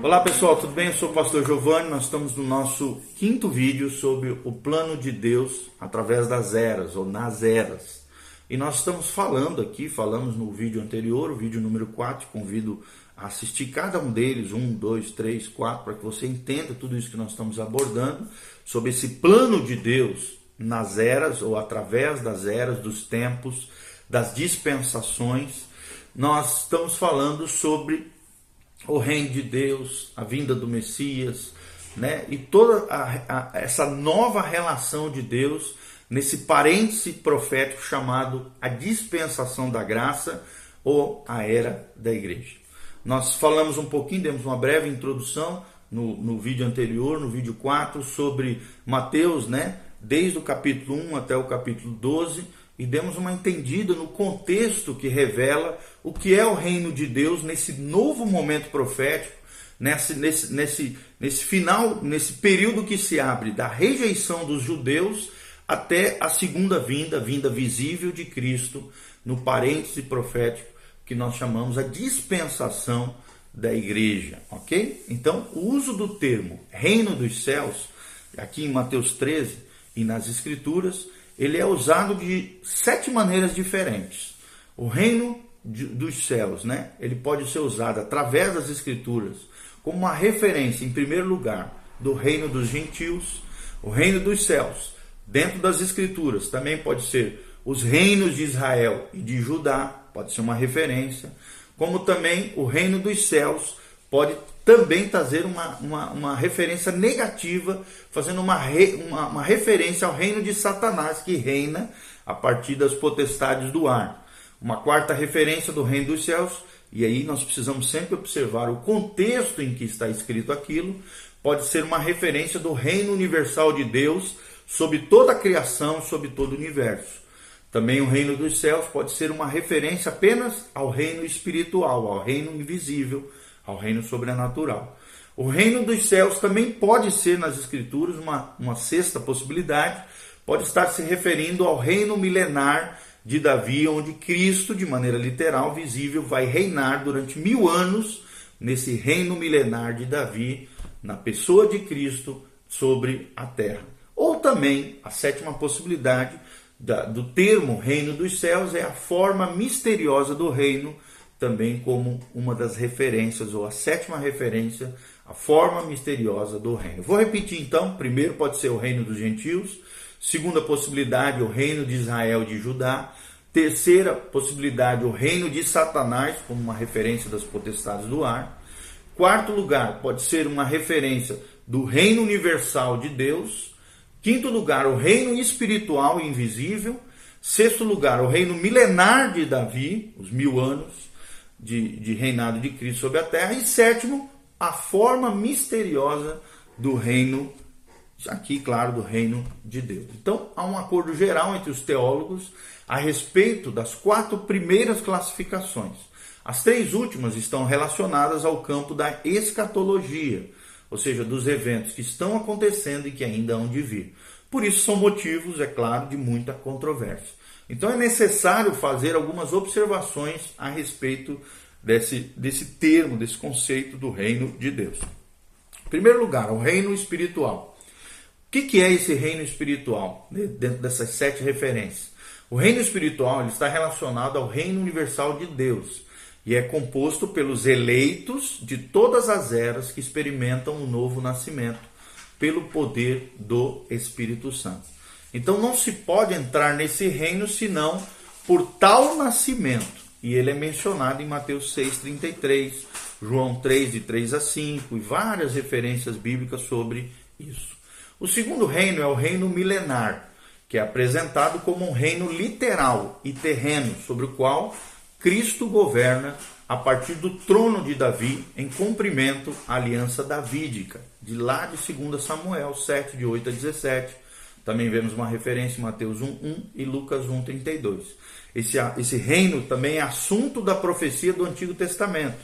Olá pessoal, tudo bem? Eu sou o pastor Giovanni. Nós estamos no nosso quinto vídeo sobre o plano de Deus através das eras ou nas eras. E nós estamos falando aqui, falamos no vídeo anterior, o vídeo número 4. Convido a assistir cada um deles, um, dois, três, quatro, para que você entenda tudo isso que nós estamos abordando sobre esse plano de Deus nas eras ou através das eras, dos tempos, das dispensações. Nós estamos falando sobre o reino de Deus, a vinda do Messias, né? E toda a, a, essa nova relação de Deus nesse parêntese profético chamado a dispensação da graça ou a era da igreja. Nós falamos um pouquinho, demos uma breve introdução no, no vídeo anterior, no vídeo 4, sobre Mateus, né? Desde o capítulo 1 até o capítulo 12 e demos uma entendida no contexto que revela o que é o reino de Deus nesse novo momento profético, nesse, nesse, nesse, nesse final, nesse período que se abre da rejeição dos judeus até a segunda vinda, a vinda visível de Cristo, no parêntese profético que nós chamamos a dispensação da igreja, ok? Então, o uso do termo reino dos céus, aqui em Mateus 13 e nas Escrituras, ele é usado de sete maneiras diferentes. O reino de, dos céus, né? Ele pode ser usado através das escrituras como uma referência, em primeiro lugar, do reino dos gentios, o reino dos céus. Dentro das escrituras também pode ser os reinos de Israel e de Judá, pode ser uma referência, como também o reino dos céus pode também trazer uma, uma, uma referência negativa, fazendo uma, re, uma, uma referência ao reino de Satanás, que reina a partir das potestades do ar. Uma quarta referência do reino dos céus, e aí nós precisamos sempre observar o contexto em que está escrito aquilo, pode ser uma referência do reino universal de Deus sobre toda a criação, sobre todo o universo. Também o reino dos céus pode ser uma referência apenas ao reino espiritual, ao reino invisível, ao reino sobrenatural. O reino dos céus também pode ser nas Escrituras uma, uma sexta possibilidade, pode estar se referindo ao reino milenar de Davi, onde Cristo, de maneira literal, visível, vai reinar durante mil anos nesse reino milenar de Davi, na pessoa de Cristo, sobre a terra. Ou também, a sétima possibilidade da, do termo reino dos céus é a forma misteriosa do reino também como uma das referências, ou a sétima referência, a forma misteriosa do reino. Vou repetir então: primeiro pode ser o reino dos gentios, segunda possibilidade, o reino de Israel e de Judá, terceira possibilidade, o reino de Satanás, como uma referência das potestades do ar. Quarto lugar, pode ser uma referência do reino universal de Deus. Quinto lugar, o reino espiritual invisível. Sexto lugar, o reino milenar de Davi, os mil anos de, de reinado de Cristo sobre a terra. E sétimo, a forma misteriosa do reino, aqui, claro, do reino de Deus. Então, há um acordo geral entre os teólogos a respeito das quatro primeiras classificações. As três últimas estão relacionadas ao campo da escatologia, ou seja, dos eventos que estão acontecendo e que ainda hão de vir. Por isso são motivos, é claro, de muita controvérsia. Então é necessário fazer algumas observações a respeito desse, desse termo, desse conceito do reino de Deus. Em primeiro lugar, o reino espiritual. O que, que é esse reino espiritual, dentro dessas sete referências? O reino espiritual está relacionado ao reino universal de Deus e é composto pelos eleitos de todas as eras que experimentam o novo nascimento pelo poder do Espírito Santo. Então não se pode entrar nesse reino senão por tal nascimento. E ele é mencionado em Mateus 6,33, João 3, de 3 a 5, e várias referências bíblicas sobre isso. O segundo reino é o reino milenar, que é apresentado como um reino literal e terreno, sobre o qual Cristo governa a partir do trono de Davi, em cumprimento à aliança davídica, de lá de 2 Samuel 7, de 8 a 17 também vemos uma referência em Mateus 1:1 e Lucas 1:32. Esse, esse reino também é assunto da profecia do Antigo Testamento,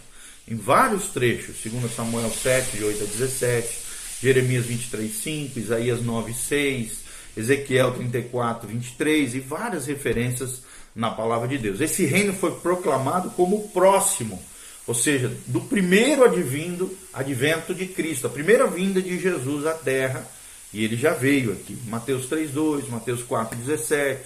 em vários trechos, 2 Samuel 7, de 8 a 17, Jeremias 23, 5, Isaías 9, 6, Ezequiel 34, 23 e várias referências na palavra de Deus. Esse reino foi proclamado como próximo, ou seja, do primeiro advindo, advento de Cristo, a primeira vinda de Jesus à terra, e ele já veio aqui. Mateus 3:2, Mateus 4:17,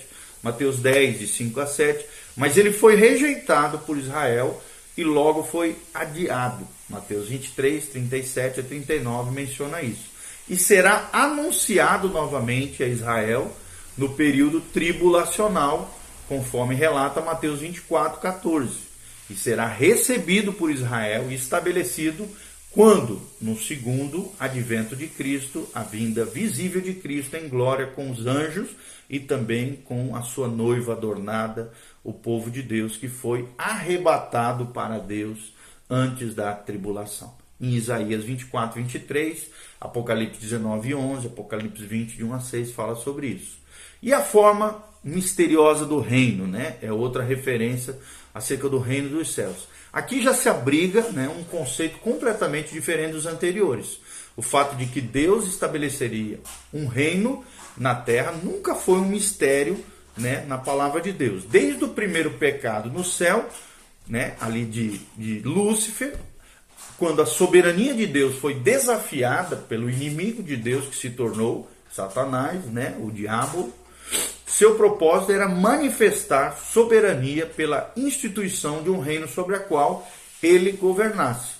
Mateus 10 de 5 a 7, mas ele foi rejeitado por Israel e logo foi adiado. Mateus 23, 37 a 39 menciona isso. E será anunciado novamente a Israel no período tribulacional, conforme relata Mateus 24, 14 e será recebido por Israel e estabelecido quando? No segundo advento de Cristo, a vinda visível de Cristo em glória com os anjos e também com a sua noiva adornada, o povo de Deus que foi arrebatado para Deus antes da tribulação. Em Isaías 24, 23, Apocalipse 19, 11, Apocalipse 20, de 1 a 6 fala sobre isso. E a forma misteriosa do reino, né? É outra referência acerca do reino dos céus. Aqui já se abriga né, um conceito completamente diferente dos anteriores. O fato de que Deus estabeleceria um reino na terra nunca foi um mistério né, na palavra de Deus. Desde o primeiro pecado no céu, né, ali de, de Lúcifer, quando a soberania de Deus foi desafiada pelo inimigo de Deus que se tornou Satanás, né, o diabo, seu propósito era manifestar soberania pela instituição de um reino sobre a qual ele governasse.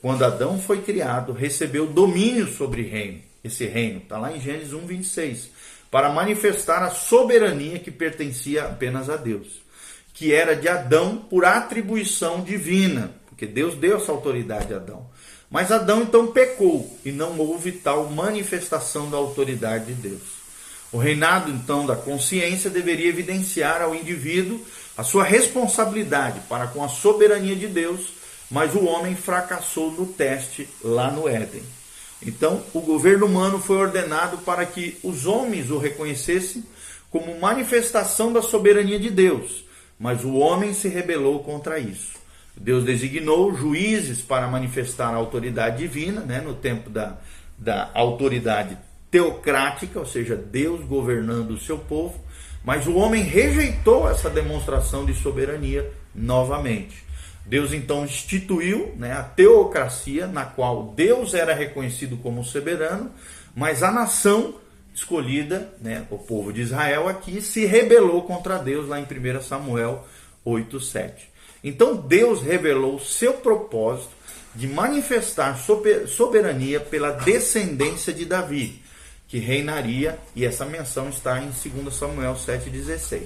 Quando Adão foi criado, recebeu domínio sobre reino. Esse reino está lá em Gênesis 1, 26, para manifestar a soberania que pertencia apenas a Deus, que era de Adão por atribuição divina, porque Deus deu essa autoridade a Adão. Mas Adão então pecou e não houve tal manifestação da autoridade de Deus. O reinado, então, da consciência deveria evidenciar ao indivíduo a sua responsabilidade para com a soberania de Deus, mas o homem fracassou no teste lá no Éden. Então, o governo humano foi ordenado para que os homens o reconhecessem como manifestação da soberania de Deus, mas o homem se rebelou contra isso. Deus designou juízes para manifestar a autoridade divina, né, no tempo da, da autoridade teocrática, ou seja, Deus governando o seu povo, mas o homem rejeitou essa demonstração de soberania novamente. Deus então instituiu né, a teocracia, na qual Deus era reconhecido como soberano, mas a nação escolhida, né, o povo de Israel aqui, se rebelou contra Deus lá em 1 Samuel 8,7. Então Deus revelou seu propósito de manifestar soberania pela descendência de Davi que reinaria, e essa menção está em 2 Samuel 7,16.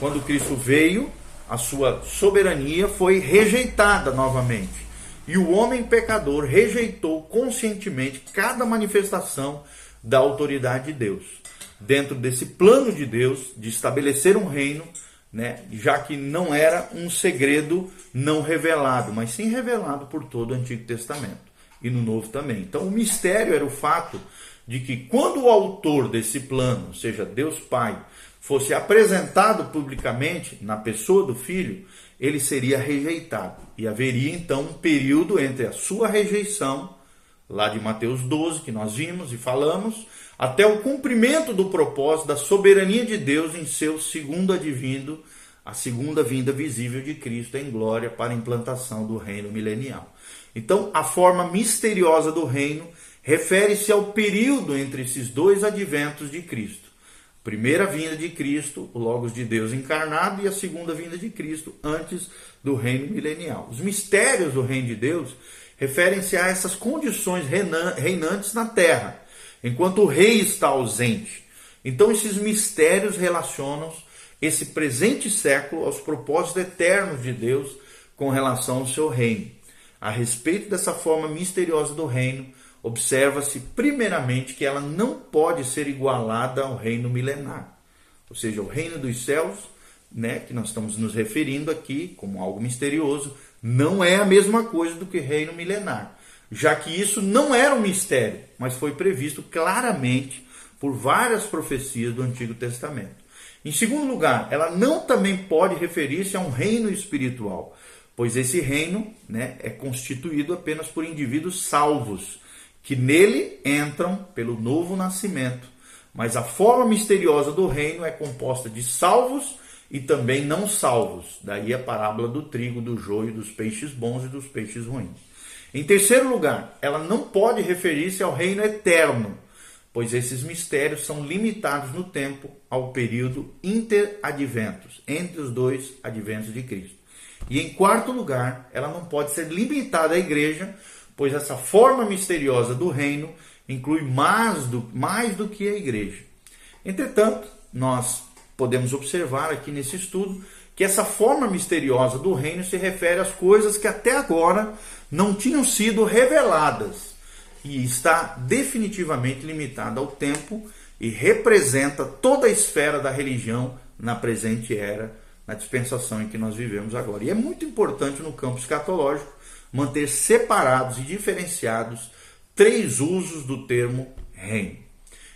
Quando Cristo veio, a sua soberania foi rejeitada novamente. E o homem pecador rejeitou conscientemente cada manifestação da autoridade de Deus. Dentro desse plano de Deus de estabelecer um reino, né, já que não era um segredo não revelado, mas sim revelado por todo o Antigo Testamento e no Novo também. Então o mistério era o fato de que quando o autor desse plano, seja, Deus Pai, fosse apresentado publicamente na pessoa do filho, ele seria rejeitado. E haveria então um período entre a sua rejeição, lá de Mateus 12, que nós vimos e falamos, até o cumprimento do propósito da soberania de Deus em seu segundo advindo, a segunda vinda visível de Cristo em glória para a implantação do reino milenial. Então, a forma misteriosa do reino refere-se ao período entre esses dois adventos de Cristo. Primeira vinda de Cristo, o Logos de Deus encarnado, e a segunda vinda de Cristo, antes do reino milenial. Os mistérios do reino de Deus referem-se a essas condições reinantes na terra, enquanto o rei está ausente. Então, esses mistérios relacionam esse presente século aos propósitos eternos de Deus com relação ao seu reino. A respeito dessa forma misteriosa do reino, observa-se primeiramente que ela não pode ser igualada ao reino milenar. Ou seja, o reino dos céus, né, que nós estamos nos referindo aqui como algo misterioso, não é a mesma coisa do que reino milenar, já que isso não era um mistério, mas foi previsto claramente por várias profecias do Antigo Testamento. Em segundo lugar, ela não também pode referir-se a um reino espiritual, pois esse reino né, é constituído apenas por indivíduos salvos, que nele entram pelo novo nascimento. Mas a forma misteriosa do reino é composta de salvos e também não salvos. Daí a parábola do trigo, do joio, dos peixes bons e dos peixes ruins. Em terceiro lugar, ela não pode referir-se ao reino eterno, pois esses mistérios são limitados no tempo ao período interadventos, entre os dois adventos de Cristo. E em quarto lugar, ela não pode ser limitada à igreja, pois essa forma misteriosa do reino inclui mais do, mais do que a igreja. Entretanto, nós podemos observar aqui nesse estudo que essa forma misteriosa do reino se refere às coisas que até agora não tinham sido reveladas e está definitivamente limitada ao tempo e representa toda a esfera da religião na presente era, na dispensação em que nós vivemos agora. E é muito importante no campo escatológico manter separados e diferenciados três usos do termo reino.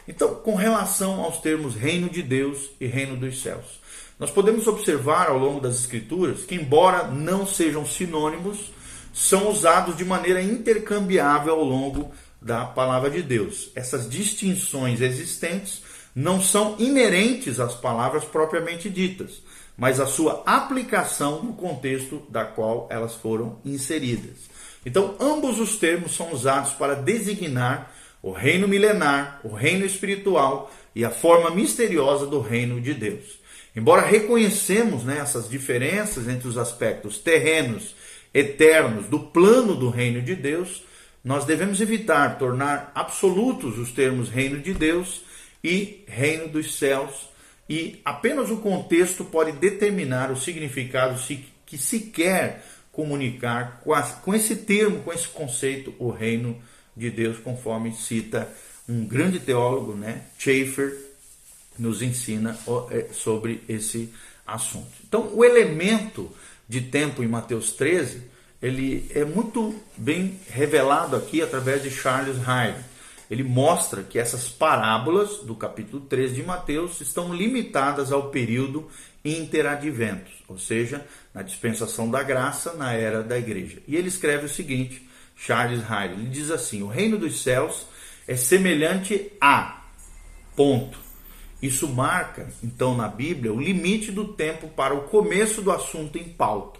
Então, com relação aos termos reino de Deus e reino dos céus, nós podemos observar ao longo das Escrituras que, embora não sejam sinônimos, são usados de maneira intercambiável ao longo da palavra de Deus. Essas distinções existentes não são inerentes às palavras propriamente ditas, mas à sua aplicação no contexto da qual elas foram inseridas. Então, ambos os termos são usados para designar o reino milenar, o reino espiritual e a forma misteriosa do reino de Deus. Embora reconhecemos né, essas diferenças entre os aspectos terrenos, eternos do plano do reino de Deus, nós devemos evitar tornar absolutos os termos reino de Deus e reino dos céus, e apenas o contexto pode determinar o significado que se quer comunicar com, esse termo, com esse conceito, o reino de Deus, conforme cita um grande teólogo, né, Schaeffer, nos ensina é, sobre esse assunto. Então, o elemento de tempo em Mateus 13, ele é muito bem revelado aqui através de Charles Hyde. Ele mostra que essas parábolas do capítulo 13 de Mateus estão limitadas ao período interadventos, ou seja, na dispensação da graça na era da igreja. E ele escreve o seguinte, Charles Hyde, ele diz assim: "O reino dos céus é semelhante a ponto. Isso marca, então, na Bíblia, o limite do tempo para o começo do assunto em pauta.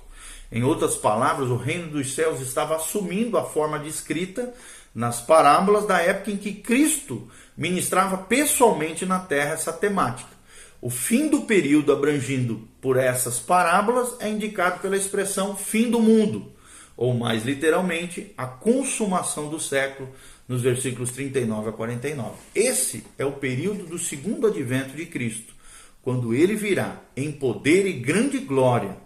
Em outras palavras, o reino dos céus estava assumindo a forma descrita nas parábolas da época em que Cristo ministrava pessoalmente na terra essa temática. O fim do período abrangido por essas parábolas é indicado pela expressão fim do mundo, ou mais literalmente, a consumação do século, nos versículos 39 a 49. Esse é o período do segundo advento de Cristo, quando ele virá em poder e grande glória,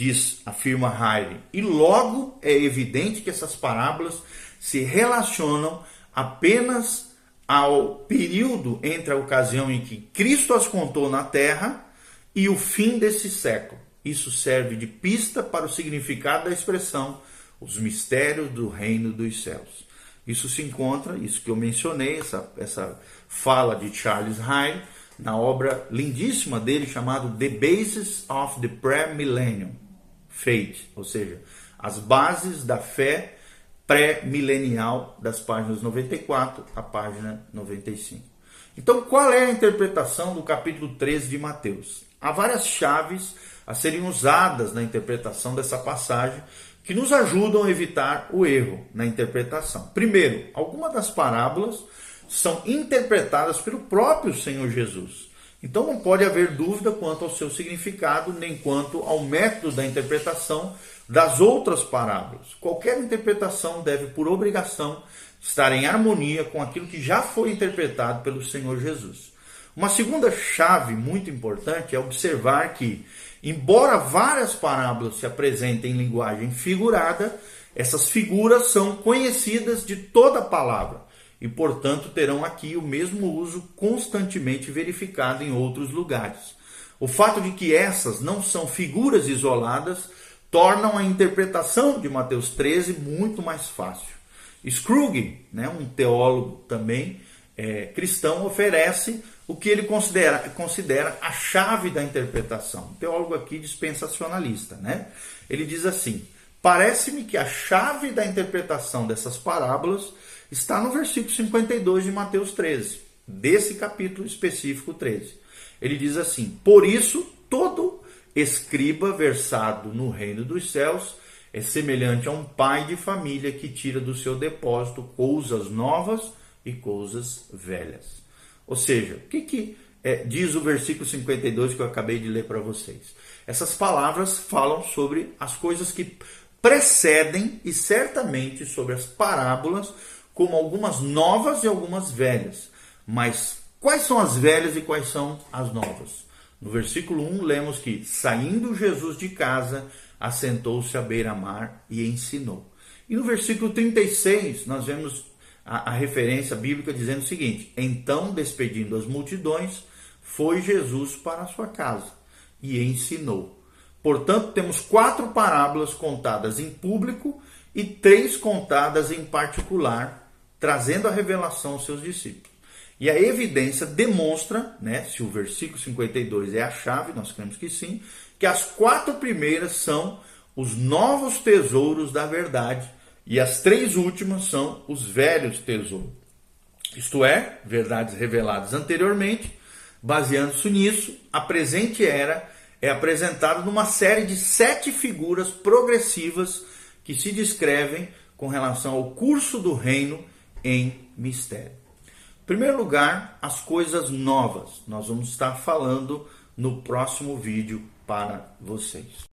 diz, afirma Haile. E logo é evidente que essas parábolas se relacionam apenas ao período entre a ocasião em que Cristo as contou na terra e o fim desse século. Isso serve de pista para o significado da expressão os mistérios do reino dos céus. Isso se encontra, isso que eu mencionei, essa, essa fala de Charles Hyde, na obra lindíssima dele chamado The Basis of the Pre-Millennium Faith, ou seja, as bases da fé pré-milenial das páginas 94 à página 95. Então, qual é a interpretação do capítulo 13 de Mateus? Há várias chaves a serem usadas na interpretação dessa passagem que nos ajudam a evitar o erro na interpretação. Primeiro, algumas das parábolas são interpretadas pelo próprio Senhor Jesus. Então não pode haver dúvida quanto ao seu significado, nem quanto ao método da interpretação das outras parábolas. Qualquer interpretação deve, por obrigação, estar em harmonia com aquilo que já foi interpretado pelo Senhor Jesus. Uma segunda chave muito importante é observar que, embora várias parábolas se apresentem em linguagem figurada, essas figuras são conhecidas de toda a palavra e, portanto, terão aqui o mesmo uso constantemente verificado em outros lugares. O fato de que essas não são figuras isoladas tornam a interpretação de Mateus 13 muito mais fácil. Scrooge, né, um teólogo também é, cristão, oferece o que ele considera, considera a chave da interpretação. Um teólogo aqui dispensacionalista. Né? Ele diz assim: Parece-me que a chave da interpretação dessas parábolas está no versículo 52 de Mateus 13, desse capítulo específico 13. Ele diz assim: Por isso, todo escriba versado no reino dos céus é semelhante a um pai de família que tira do seu depósito coisas novas e coisas velhas. Ou seja, o que, que é, diz o versículo 52 que eu acabei de ler para vocês? Essas palavras falam sobre as coisas que precedem e certamente sobre as parábolas, como algumas novas e algumas velhas. Mas quais são as velhas e quais são as novas? No versículo 1 lemos que saindo Jesus de casa, assentou-se à beira-mar e ensinou. E no versículo 36 nós vemos a, a referência bíblica dizendo o seguinte: Então, despedindo as multidões, foi Jesus para a sua casa e ensinou. Portanto, temos quatro parábolas contadas em público e três contadas em particular, trazendo a revelação aos seus discípulos. E a evidência demonstra, né, se o versículo 52 é a chave, nós cremos que sim, que as quatro primeiras são os novos tesouros da verdade e as três últimas são os velhos tesouros. Isto é, verdades reveladas anteriormente, baseando-se nisso, a presente era é apresentado numa série de sete figuras progressivas que se descrevem com relação ao curso do reino em mistério. Em primeiro lugar, as coisas novas. Nós vamos estar falando no próximo vídeo para vocês.